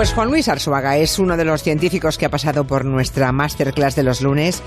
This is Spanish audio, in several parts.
Pues Juan Luis Arzuaga es uno de los científicos que ha pasado por nuestra masterclass de los lunes,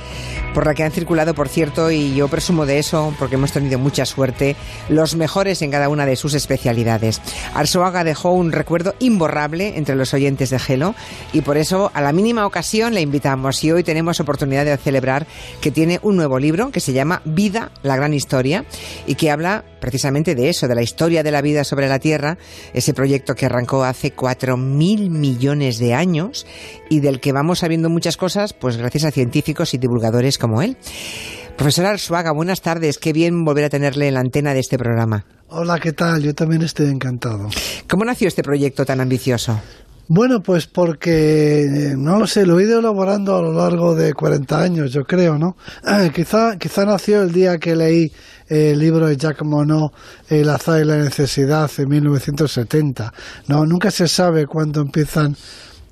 por la que han circulado, por cierto, y yo presumo de eso, porque hemos tenido mucha suerte, los mejores en cada una de sus especialidades. Arzuaga dejó un recuerdo imborrable entre los oyentes de Gelo y por eso a la mínima ocasión le invitamos y hoy tenemos oportunidad de celebrar que tiene un nuevo libro que se llama Vida, la gran historia y que habla precisamente de eso, de la historia de la vida sobre la Tierra, ese proyecto que arrancó hace cuatro mil millones de años y del que vamos sabiendo muchas cosas, pues gracias a científicos y divulgadores como él. Profesor Arzuaga, buenas tardes. Qué bien volver a tenerle en la antena de este programa. Hola, ¿qué tal? Yo también estoy encantado. ¿Cómo nació este proyecto tan ambicioso? Bueno, pues porque, no lo sé, lo he ido elaborando a lo largo de 40 años, yo creo, ¿no? quizá, quizá nació el día que leí el libro de Jacques Monod, El azar y la necesidad, en 1970. No, nunca se sabe cuándo empiezan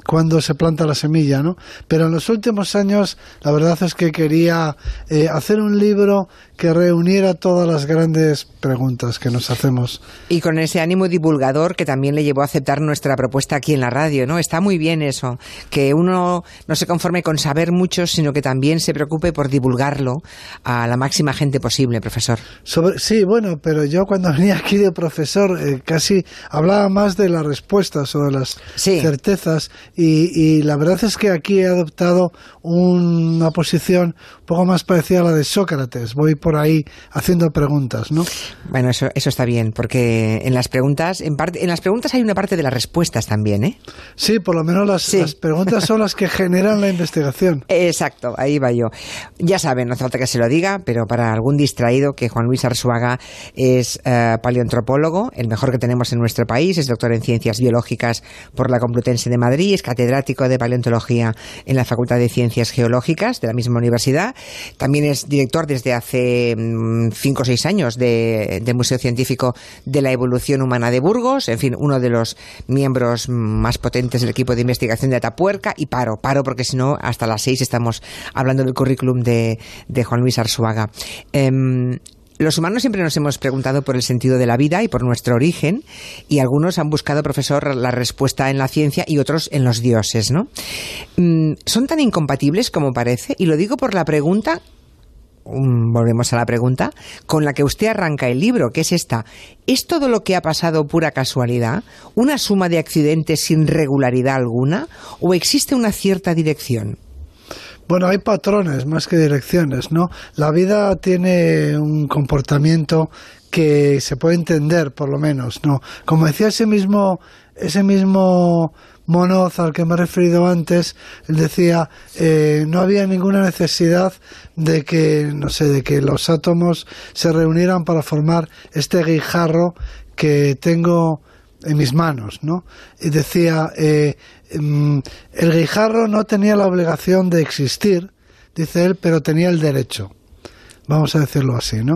cuando se planta la semilla, ¿no? Pero en los últimos años, la verdad es que quería eh, hacer un libro que reuniera todas las grandes preguntas que nos hacemos. Y con ese ánimo divulgador que también le llevó a aceptar nuestra propuesta aquí en la radio, ¿no? Está muy bien eso, que uno no se conforme con saber mucho, sino que también se preocupe por divulgarlo a la máxima gente posible, profesor. sí, bueno, pero yo cuando venía aquí de profesor eh, casi hablaba más de las respuestas o de las certezas y, y la verdad es que aquí he adoptado una posición poco más parecida a la de Sócrates. Voy por ahí haciendo preguntas, ¿no? Bueno, eso, eso está bien, porque en las preguntas, en parte, en las preguntas hay una parte de las respuestas también, ¿eh? Sí, por lo menos las, preguntas son las que generan la investigación. Exacto, ahí va yo. Ya saben, no hace falta que se lo diga, pero para algún distraído que Juan Luis Arzuaga es eh, paleoantropólogo, el mejor que tenemos en nuestro país, es doctor en ciencias biológicas por la Complutense de Madrid, es catedrático de paleontología en la Facultad de Ciencias Geológicas de la misma universidad, también es director desde hace Mm, cinco o seis años de, del Museo Científico de la Evolución Humana de Burgos, en fin, uno de los miembros más potentes del equipo de investigación de Atapuerca, y paro, paro porque si no, hasta las seis estamos hablando del currículum de, Juan Luis Arzuaga. Em, los humanos siempre nos hemos preguntado por el sentido de la vida y por nuestro origen, y algunos han buscado, profesor, la respuesta en la ciencia y otros en los dioses, ¿no? Mm, ¿Son tan incompatibles como parece? Y lo digo por la pregunta volvemos a la pregunta, con la que usted arranca el libro, que es esta. ¿Es todo lo que ha pasado pura casualidad? ¿Una suma de accidentes sin regularidad alguna? ¿O existe una cierta dirección? Bueno, hay patrones más que direcciones, ¿no? La vida tiene un comportamiento que se puede entender, por lo menos, ¿no? Como decía ese mismo, ese mismo Monoz, al que me he referido antes, él decía, eh, no había ninguna necesidad de que, no sé, de que los átomos se reunieran para formar este guijarro que tengo en mis manos, ¿no? Y decía, eh, mm, el guijarro no tenía la obligación de existir, dice él, pero tenía el derecho. Vamos a decirlo así, ¿no?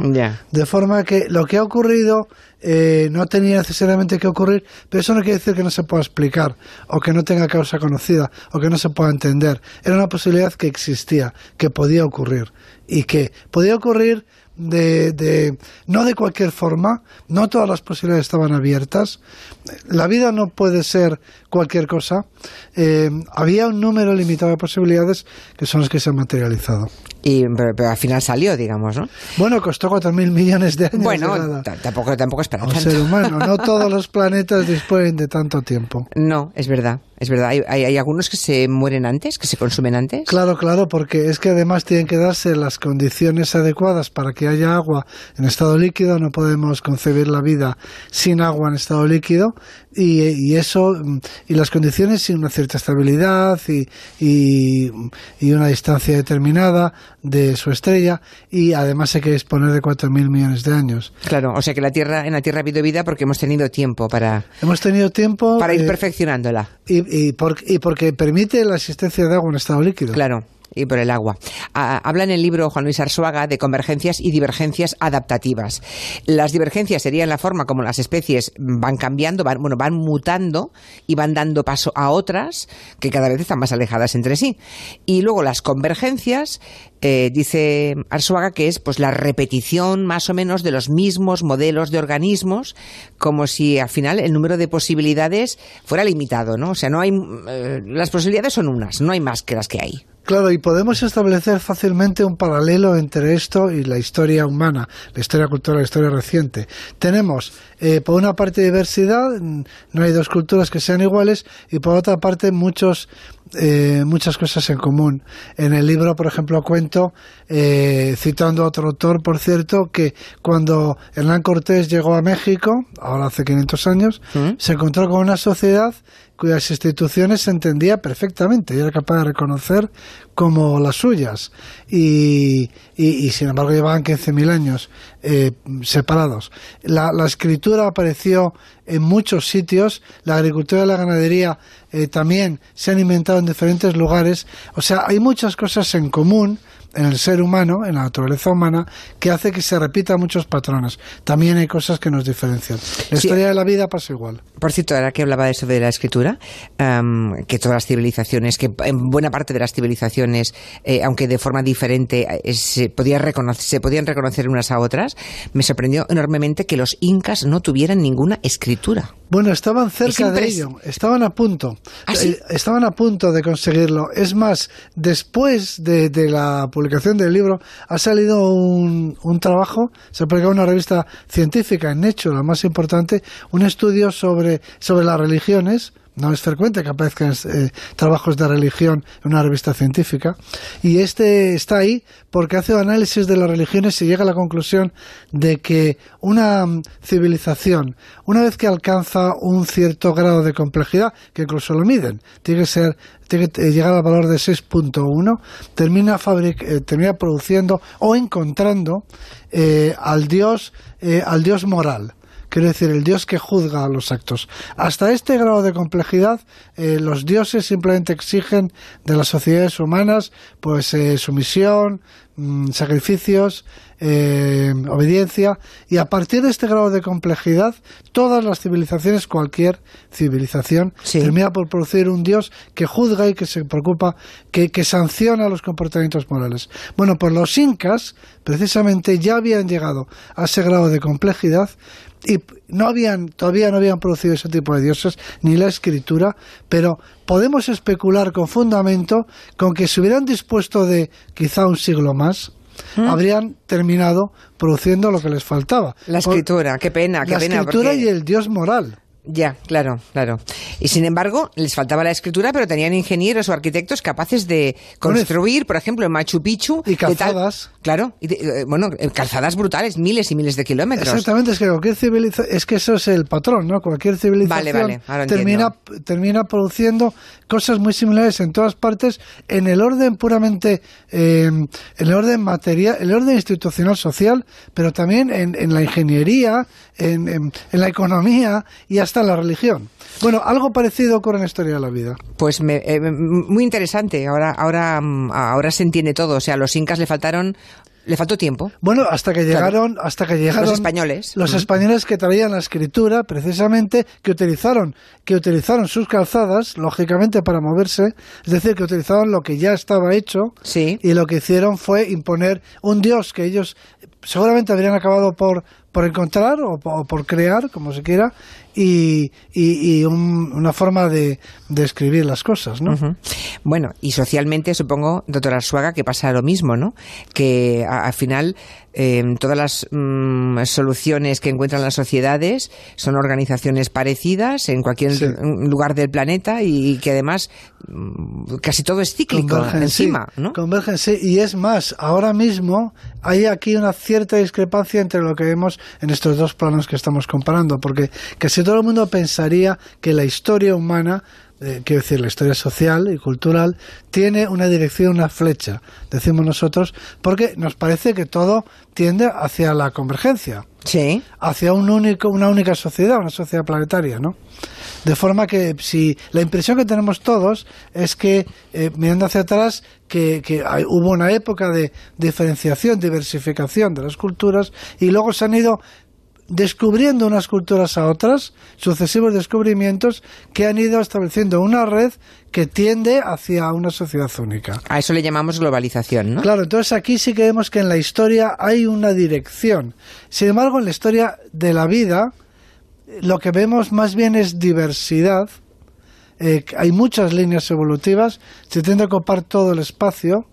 De forma que lo que ha ocurrido eh, no tenía necesariamente que ocurrir, pero eso no quiere decir que no se pueda explicar, o que no tenga causa conocida, o que no se pueda entender. Era una posibilidad que existía, que podía ocurrir, y que podía ocurrir de, de, no de cualquier forma, no todas las posibilidades estaban abiertas. La vida no puede ser cualquier cosa. Eh, había un número limitado de posibilidades que son las que se han materializado. Y, pero, al final salió, digamos, ¿no? Bueno, costó cuatro mil millones de años. Bueno, tampoco, tampoco es para Un ser humano, no todos los planetas disponen de tanto tiempo. No, es verdad. Es verdad, ¿Hay, hay, algunos que se mueren antes, que se consumen antes. Claro, claro, porque es que además tienen que darse las condiciones adecuadas para que haya agua en estado líquido. No podemos concebir la vida sin agua en estado líquido y, eso y las condiciones sin una cierta estabilidad y, y, una distancia determinada de su estrella y además hay que disponer de 4.000 millones de años. Claro, o sea que la Tierra en la Tierra ha habido vida porque hemos tenido tiempo para hemos tenido tiempo para ir eh, perfeccionándola y, y, porque permite la existencia de agua en estado líquido. Claro. Y por el agua. habla en el libro Juan Luis Arzuaga de convergencias y divergencias adaptativas. Las divergencias serían la forma como las especies van cambiando, van, bueno, van mutando y van dando paso a otras que cada vez están más alejadas entre sí. Y luego las convergencias, eh, dice Arzuaga, que es pues la repetición más o menos de los mismos modelos de organismos, como si al final el número de posibilidades fuera limitado, ¿no? O sea, no hay eh, las posibilidades son unas, no hay más que las que hay. Claro, y podemos establecer fácilmente un paralelo entre esto y la historia humana, la historia cultural, la historia reciente. Tenemos, eh, por una parte, diversidad, no hay dos culturas que sean iguales, y por otra parte, muchos, eh, muchas cosas en común. En el libro, por ejemplo, cuento, eh, citando a otro autor, por cierto, que cuando Hernán Cortés llegó a México, ahora hace 500 años, ¿Mm? se encontró con una sociedad cuyas instituciones entendía perfectamente y era capaz de reconocer como las suyas. Y, y, sin embargo llevaban 15.000 años eh, separados. La, la, escritura apareció en muchos sitios, la agricultura y la ganadería eh, también se han inventado en diferentes lugares. O sea, hay muchas cosas en común en el ser humano, en la naturaleza humana, que hace que se repitan muchos patrones. También hay cosas que nos diferencian. La historia de la vida pasa igual. Por cierto, ahora que hablaba de eso de la escritura, que todas las civilizaciones, que en buena parte de las civilizaciones, eh, aunque de forma diferente, eh, se, podía reconocer, se podían reconocer unas a otras, me sorprendió enormemente que los incas no tuvieran ninguna escritura. Bueno, estaban cerca de ello, estaban a punto, ¿Ah, eh, estaban a punto de conseguirlo. Es más, después de, la publicación del libro ha salido un, un trabajo, se ha publicado una revista científica en hecho, la más importante, un estudio sobre, sobre las religiones, no es frecuente que aparezcan eh, trabajos de religión en una revista científica. Y este está ahí porque hace análisis de las religiones y llega a la conclusión de que una mm, civilización, una vez que alcanza un cierto grado de complejidad, que incluso lo miden, tiene que ser tiene que llegar al valor de 6.1, termina, eh, termina produciendo o encontrando eh, al dios al dios moral quiero decir, el Dios que juzga los actos. Hasta este grado de complejidad, eh, los dioses simplemente exigen de las sociedades humanas pues eh, sumisión, mm, sacrificios, eh, obediencia, y a partir de este grado de complejidad, todas las civilizaciones, cualquier civilización, termina por producir un Dios que juzga y que se preocupa, que, que sanciona los comportamientos morales. Bueno, pues los incas, precisamente, ya habían llegado a ese grado de complejidad y no habían, todavía no habían producido ese tipo de dioses, ni la escritura, pero podemos especular con fundamento con que si hubieran dispuesto de quizá un siglo más, ¿Mm? habrían terminado produciendo lo que les faltaba. La escritura, qué pena, qué pena. La escritura y el dios moral. Ya, claro, claro. Y sin embargo, les faltaba la escritura, pero tenían ingenieros o arquitectos capaces de construir, por ejemplo, en Machu Picchu. Y calzadas. claro, y eh, bueno, eh, calzadas brutales, miles y miles de kilómetros. Exactamente, es que cualquier civilización, es que eso es el patrón, ¿no? Cualquier civilización termina, termina produciendo cosas muy similares en todas partes, en el orden puramente, eh, en el orden material, el orden institucional social, pero también en, en la ingeniería, en, en, en la economía y hasta la religión. Bueno, algo parecido ocurre en la historia de la vida. Pues eh, muy interesante. Ahora, ahora, mm, ahora se entiende todo. O sea, a los incas le faltaron le faltó tiempo. Bueno, hasta que llegaron, hasta que llegaron los españoles, los españoles que traían la escritura, precisamente, que utilizaron, que utilizaron sus calzadas, lógicamente para moverse, es decir, que utilizaron lo que ya estaba hecho, sí. y lo que hicieron fue imponer un dios que ellos seguramente habrían acabado por por encontrar o, por crear, como se quiera, y, y, una forma de, de, escribir las cosas, ¿no? Bueno, y socialmente supongo, doctora Suaga, que pasa lo mismo, ¿no? Que al final Em, todas las mm, soluciones que encuentran las sociedades son organizaciones parecidas en cualquier lugar del planeta y, que además mm, casi todo es cíclico encima, ¿no? Convergen, sí. Y es más, ahora mismo hay aquí una cierta discrepancia entre lo que vemos en estos dos planos que estamos comparando, porque casi todo el mundo pensaría que la historia humana eh, quiero decir, la historia social y cultural, tiene una dirección, una flecha, decimos nosotros, porque nos parece que todo tiende hacia la convergencia. Sí. Hacia un único, una única sociedad, una sociedad planetaria, ¿no? De forma que si la impresión que tenemos todos es que, eh, mirando hacia atrás, que, hubo una época de diferenciación, diversificación de las culturas y luego se han ido descubriendo unas culturas a otras, sucesivos descubrimientos que han ido estableciendo una red que tiende hacia una sociedad única. A eso le llamamos globalización, ¿no? Claro, entonces aquí sí que vemos que en la historia hay una dirección. Sin embargo, en la historia de la vida, lo que vemos más bien es diversidad. Eh, hay muchas líneas evolutivas, se tiende a ocupar todo el espacio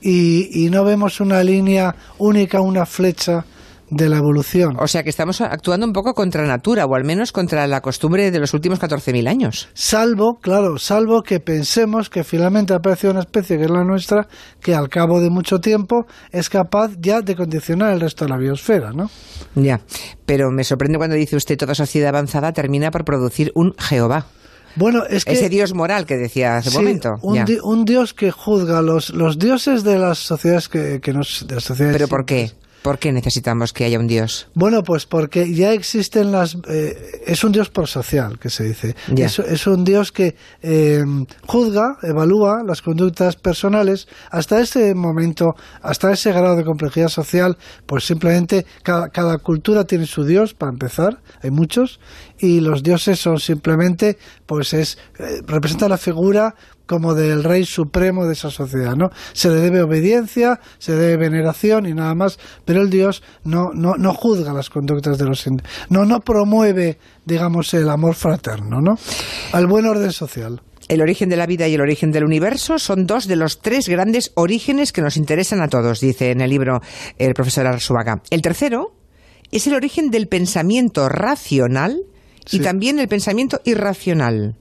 y, y no vemos una línea única, una flecha de la evolución. O sea que estamos actuando un poco contra natura, o al menos contra la costumbre de los últimos 14.000 años. Salvo, claro, salvo que pensemos que finalmente aparece una especie que es la nuestra, que al cabo de mucho tiempo es capaz ya de condicionar el resto de la biosfera, ¿no? Ya, pero me sorprende cuando dice usted toda sociedad avanzada termina por producir un Jehová. Bueno, es que, Ese dios moral que decía hace un momento. Un, dios que juzga los, los dioses de las sociedades que, que nos... De las sociedades ¿Pero por qué? ¿Por qué necesitamos que haya un Dios? Bueno, pues porque ya existen las... Eh, es un Dios prosocial, que se dice. Es, un Dios que eh, juzga, evalúa las conductas personales. Hasta ese momento, hasta ese grado de complejidad social, pues simplemente cada, cada cultura tiene su Dios, para empezar, hay muchos, y los dioses son simplemente, pues es, eh, representa la figura como del rey supremo de esa sociedad, ¿no? Se le debe obediencia, se le debe veneración y nada más, pero el Dios no, no, no juzga las conductas de los no, no promueve, digamos, el amor fraterno, ¿no? Al buen orden social. El origen de la vida y el origen del universo son dos de los tres grandes orígenes que nos interesan a todos, dice en el libro el profesor Arsuaga. El tercero es el origen del pensamiento racional y también el pensamiento irracional.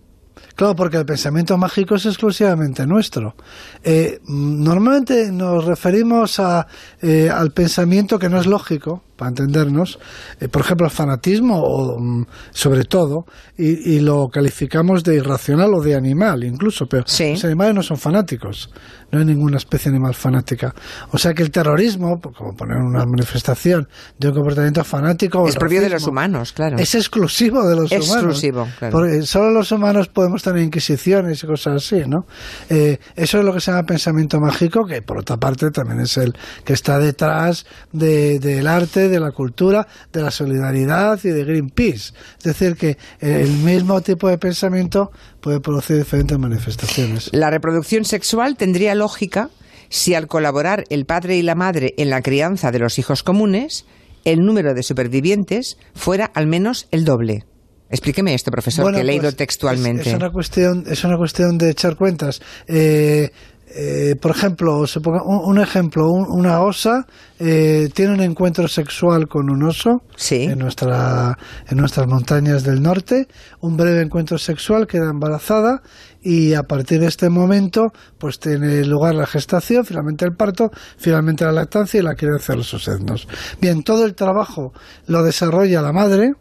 Claro, porque el pensamiento mágico es exclusivamente nuestro. Eh, normalmente nos referimos a, eh, al pensamiento que no es lógico, para entendernos, eh, por ejemplo, el fanatismo, o, mm, sobre todo, y, lo calificamos de irracional o de animal incluso, pero los animales no son fanáticos, no hay ninguna especie animal fanática. O sea que el terrorismo, como poner una manifestación de un comportamiento fanático... Es propio de los humanos, claro. Es exclusivo de los humanos. Exclusivo, claro. Porque solo los humanos podemos tener inquisiciones y cosas así, ¿no? Eh, eso es lo que se llama pensamiento mágico, que por otra parte también es el que está detrás del arte, de la cultura, de la solidaridad y de Greenpeace. Es decir, que el mismo tipo de pensamiento puede producir diferentes manifestaciones. La reproducción sexual tendría lógica si al colaborar el padre y la madre en la crianza de los hijos comunes, el número de supervivientes fuera al menos el doble. Explíqueme esto, profesor, que he leído pues, textualmente. Es, una cuestión, es una cuestión de echar cuentas. Eh, eh, por ejemplo, un, ejemplo, una osa eh, tiene un encuentro sexual con un oso en, nuestra, en nuestras montañas del norte, un breve encuentro sexual, queda embarazada y a partir de este momento pues tiene lugar la gestación, finalmente el parto, finalmente la lactancia y la crianza de los osednos. Bien, todo el trabajo lo desarrolla la madre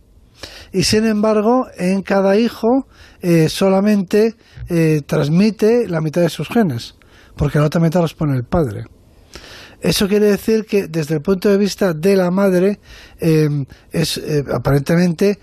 y sin embargo en cada hijo eh, solamente transmite la mitad de sus genes porque la otra mitad los pone el padre. Eso quiere decir que desde el punto de vista de la madre, eh, es eh, aparentemente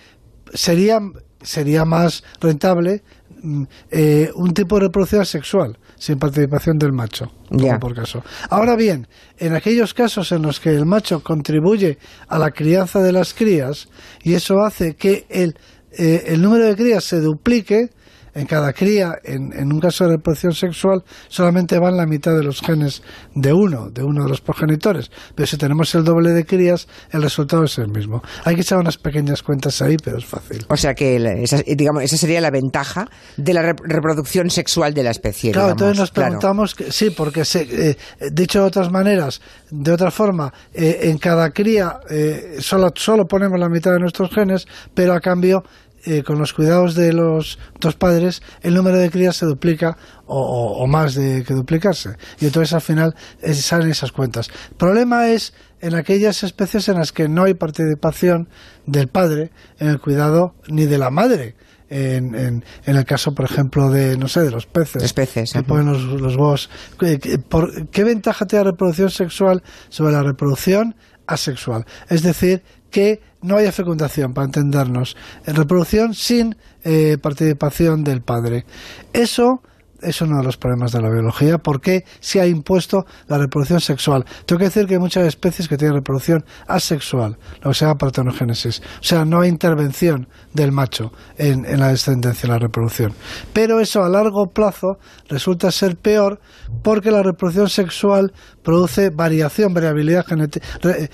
sería, sería más rentable mm, eh, un tipo de reproducción sexual sin participación del macho, por caso. Ahora bien, en aquellos casos en los que el macho contribuye a la crianza de las crías y eso hace que el, el número de crías se duplique, en cada cría, en, en, un caso de reproducción sexual, solamente van la mitad de los genes de uno, de uno de los progenitores. Pero si tenemos el doble de crías, el resultado es el mismo. Hay que echar unas pequeñas cuentas ahí, pero es fácil. O sea que esa, digamos, esa sería la ventaja de la reproducción sexual de la especie. Claro, entonces nos preguntamos, que, sí, porque se, eh, dicho de otras maneras, de otra forma, eh, en cada cría eh, solo, solo ponemos la mitad de nuestros genes, pero a cambio eh, con los cuidados de los dos padres, el número de crías se duplica o, más de que duplicarse. Y entonces al final salen esas cuentas. El problema es en aquellas especies en las que no hay participación del padre en el cuidado ni de la madre. En, en, el caso, por ejemplo, de, no sé, de los peces. peces. Que ponen los, los huevos. ¿Qué, ventaja tiene la reproducción sexual sobre la reproducción asexual. Es decir, que no haya fecundación, para entendernos. Reproducción sin eh, participación del padre. Eso es uno de los problemas de la biología. ¿Por qué se ha impuesto la reproducción sexual? Tengo que decir que hay muchas especies que tienen reproducción asexual, lo que se llama partenogénesis. O sea, no hay intervención del macho en, la descendencia, en la reproducción. Pero eso a largo plazo resulta ser peor porque la reproducción sexual produce variación, variabilidad genética.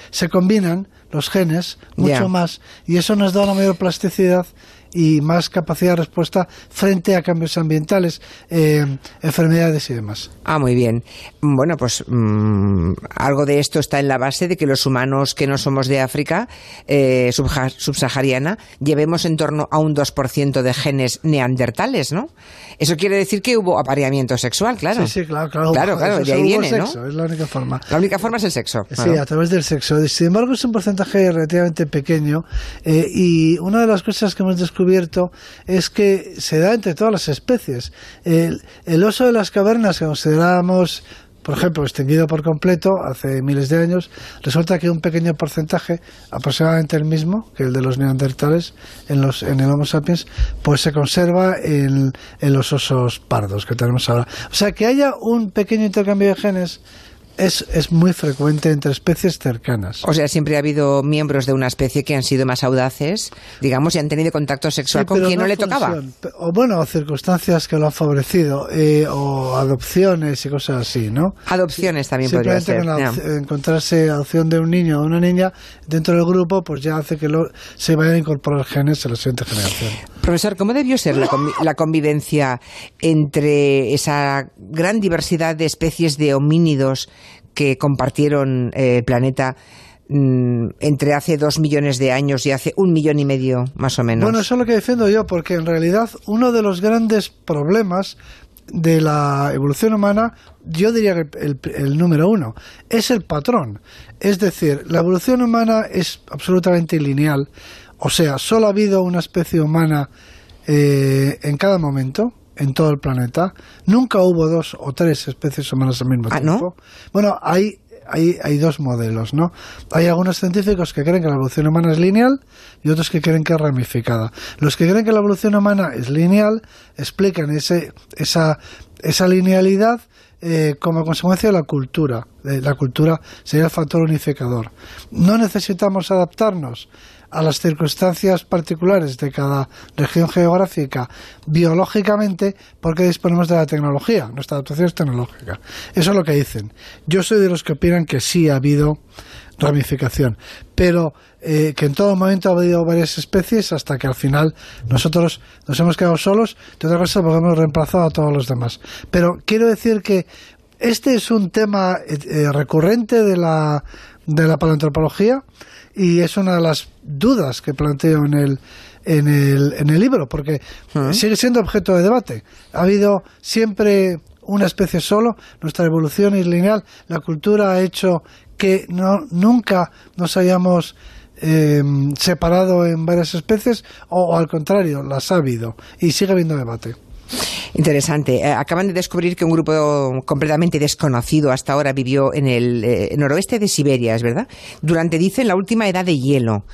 Se combinan los genes mucho más y eso nos da una mayor plasticidad y más capacidad de respuesta frente a cambios ambientales, eh, enfermedades y demás. Ah, muy bien. Bueno, pues mm, algo de esto está en la base de que los humanos que no somos de África eh, subsahariana llevemos en torno a un 2% de genes neandertales, ¿no? Eso quiere decir que hubo apareamiento sexual, claro. Sí, sí, claro, claro. Claro, claro, de ahí viene, sexo, Es la única forma. La única forma es el sexo. Sí, a través del sexo. Sin embargo, es un porcentaje relativamente pequeño eh, y una de las cosas que hemos descubierto descubierto es que se da entre todas las especies. El, oso de las cavernas que considerábamos por ejemplo, extinguido por completo hace miles de años, resulta que un pequeño porcentaje, aproximadamente el mismo que el de los neandertales en, los, en el Homo sapiens, pues se conserva en, en los osos pardos que tenemos ahora. O sea, que haya un pequeño intercambio de genes es, es muy frecuente entre especies cercanas. O sea, siempre ha habido miembros de una especie que han sido más audaces, digamos, y han tenido contacto sexual con quien no, le tocaba. O bueno, circunstancias que lo han favorecido, eh, o adopciones y cosas así, ¿no? Adopciones también podría ser. encontrarse adopción de un niño o una niña dentro del grupo, pues ya hace que se vayan a incorporar genes en la siguiente generación. Profesor, ¿cómo debió ser la, convivencia entre esa gran diversidad de especies de homínidos que compartieron eh, el planeta mm, entre hace dos millones de años y hace un millón y medio, más o menos. Bueno, eso es lo que defiendo yo, porque en realidad uno de los grandes problemas de la evolución humana, yo diría que el, número uno, es el patrón. Es decir, la evolución humana es absolutamente lineal. O sea, solo ha habido una especie humana eh, en cada momento, en todo el planeta. Nunca hubo dos o tres especies humanas al mismo ¿Ah, tiempo. Bueno, hay, hay, hay dos modelos, ¿no? Hay algunos científicos que creen que la evolución humana es lineal y otros que creen que es ramificada. Los que creen que la evolución humana es lineal explican ese, esa, esa linealidad eh, como consecuencia de la cultura. La cultura sería el factor unificador. No necesitamos adaptarnos a las circunstancias particulares de cada región geográfica biológicamente porque disponemos de la tecnología, nuestra adaptación es tecnológica. Eso es lo que dicen. Yo soy de los que opinan que sí ha habido ramificación, pero eh, que en todo momento ha habido varias especies hasta que al final nosotros nos hemos quedado solos, de otra cosa porque hemos reemplazado a todos los demás. Pero quiero decir que este es un tema eh, eh, recurrente de la, de la paleoantropología y es una de las dudas que planteo en el, en el, en el libro, porque sigue siendo objeto de debate. Ha habido siempre una especie solo, nuestra evolución es lineal, la cultura ha hecho que no, nunca nos hayamos eh, separado en varias especies o, o, al contrario, las ha habido y sigue habiendo debate. Interesante. Eh, acaban de descubrir que un grupo completamente desconocido hasta ahora vivió en el eh, noroeste de Siberia, ¿es verdad? Durante, dicen, la última edad de hielo.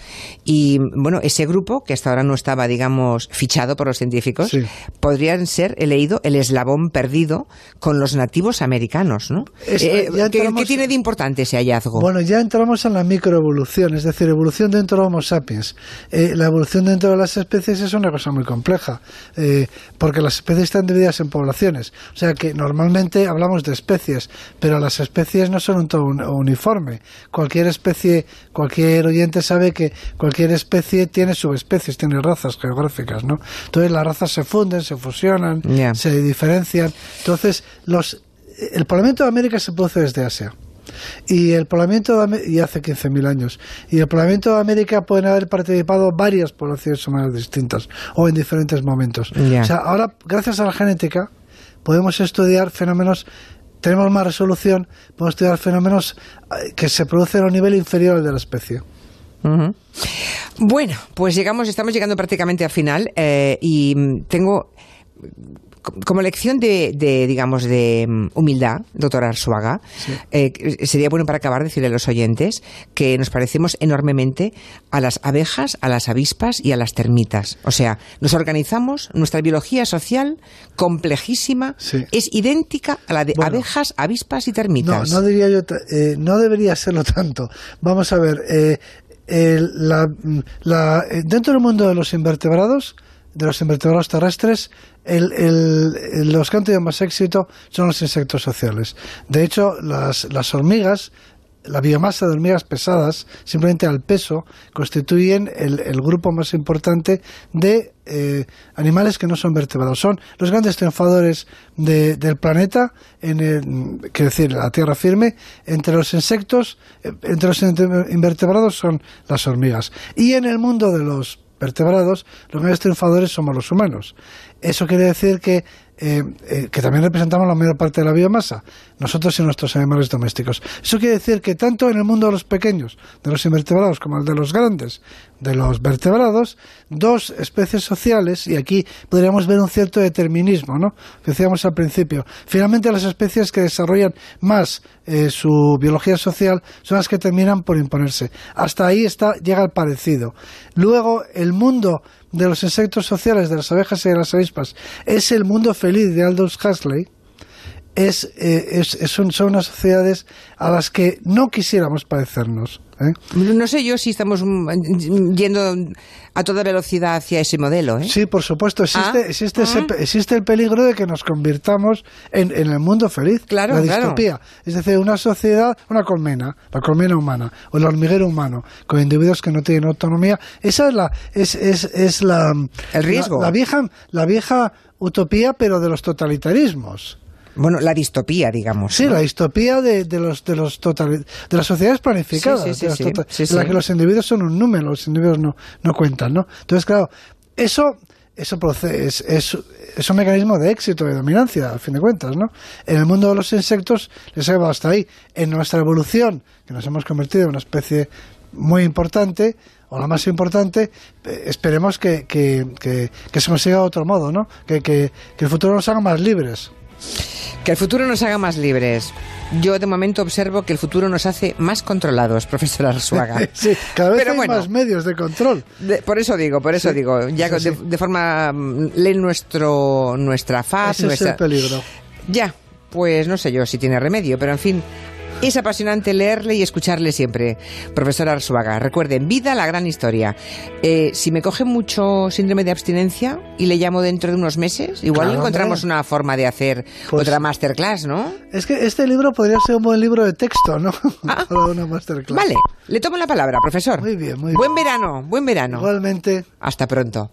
Y, bueno, ese grupo, que hasta ahora no estaba, digamos, fichado por los científicos, podrían ser, he leído, el eslabón perdido con los nativos americanos, ¿no? Eh, ¿qué, tiene de importante ese hallazgo? Bueno, ya entramos en la microevolución, es decir, evolución dentro de Homo sapiens. la evolución dentro de las especies es una cosa muy compleja, porque las especies están divididas en poblaciones. O sea que normalmente hablamos de especies, pero las especies no son un todo uniforme. Cualquier especie, cualquier oyente sabe que cualquier especie tiene subespecies, tiene razas geográficas, ¿no? Entonces las razas se funden, se fusionan, se diferencian. Entonces, los, el poblamiento de América se produce desde Asia. Y el poblamiento de y hace 15.000 años. Y el poblamiento de América pueden haber participado varias poblaciones humanas distintas o en diferentes momentos. O sea, ahora, gracias a la genética, podemos estudiar fenómenos tenemos más resolución, podemos estudiar fenómenos eh, que se producen a un nivel inferior al de la especie. Bueno, pues llegamos, estamos llegando prácticamente al final eh, y tengo como lección de, digamos, de mm, humildad, doctora Arsuaga, eh, sería bueno para acabar decirle a los oyentes que nos parecemos enormemente a las abejas, a las avispas y a las termitas. O sea, nos organizamos, nuestra biología social, complejísima, es idéntica a la de abejas, avispas y termitas. No, no diría yo, eh, no debería serlo tanto. Vamos a ver, eh, la, la, dentro del mundo de los invertebrados, de los invertebrados terrestres, el, el, los que han tenido más éxito son los insectos sociales. De hecho, las, las hormigas la biomasa de hormigas pesadas, simplemente al peso, constituyen el, el grupo más importante de eh, animales que no son vertebrados. Son los grandes triunfadores del planeta, en el, quiero decir, la tierra firme. Entre los insectos, eh, entre los invertebrados son las hormigas. Y en el mundo de los vertebrados, los grandes triunfadores somos los humanos. Eso quiere decir que eh, eh, que también representamos la mayor parte de la biomasa, nosotros y nuestros animales domésticos. Eso quiere decir que tanto en el mundo de los pequeños, de los invertebrados, como el de los grandes, de los vertebrados, dos especies sociales, y aquí podríamos ver un cierto determinismo, ¿no? Que decíamos al principio. Finalmente, las especies que desarrollan más eh, su biología social son las que terminan por imponerse. Hasta ahí está, llega el parecido. Luego, el mundo de los insectos sociales, de las abejas y de las avispas, es el mundo feliz de Aldous Huxley, es, eh, son, son unas sociedades a las que no quisiéramos parecernos. ¿eh? No sé yo si estamos mm, yendo a toda velocidad hacia ese modelo. ¿eh? Sí, por supuesto. Existe, ah, existe, ah. existe el peligro de que nos convirtamos en, el mundo feliz, claro, la distopía. Es decir, una sociedad, una colmena, la colmena humana o el hormiguero humano, con individuos que no tienen autonomía. Esa es la, es, es, es la, el riesgo. la vieja, la vieja utopía, pero de los totalitarismos. Bueno, la distopía, digamos. Sí, la distopía de, de los de los de las sociedades planificadas, en la que los individuos son un número, los individuos no, no cuentan, ¿no? Entonces, claro, eso eso es, es, es, un mecanismo de éxito, de dominancia, al fin de cuentas, ¿no? En el mundo de los insectos les ha llevado hasta ahí. En nuestra evolución, que nos hemos convertido en una especie muy importante, o la más importante, eh, esperemos que, que, que, que se consiga de otro modo, ¿no? Que, que, que el futuro nos haga más libres. Que el futuro nos haga más libres. Yo de momento observo que el futuro nos hace más controlados, profesor Arzuaga. sí, cada vez hay más medios de control. por eso digo, por eso digo, ya de, forma mm, leen nuestro nuestra faz, Ese es el peligro. Ya, pues no sé yo si tiene remedio, pero en fin, es apasionante leerle y escucharle siempre. Profesor Arzuaga, recuerden, vida la gran historia. Eh, si me coge mucho síndrome de abstinencia y le llamo dentro de unos meses, igual encontramos una forma de hacer pues otra masterclass, ¿no? Es que este libro podría ser un buen libro de texto, ¿no? Ah. Para una masterclass. Vale, le tomo la palabra, profesor. Muy bien, muy bien. Buen verano, buen verano. Igualmente. Hasta pronto.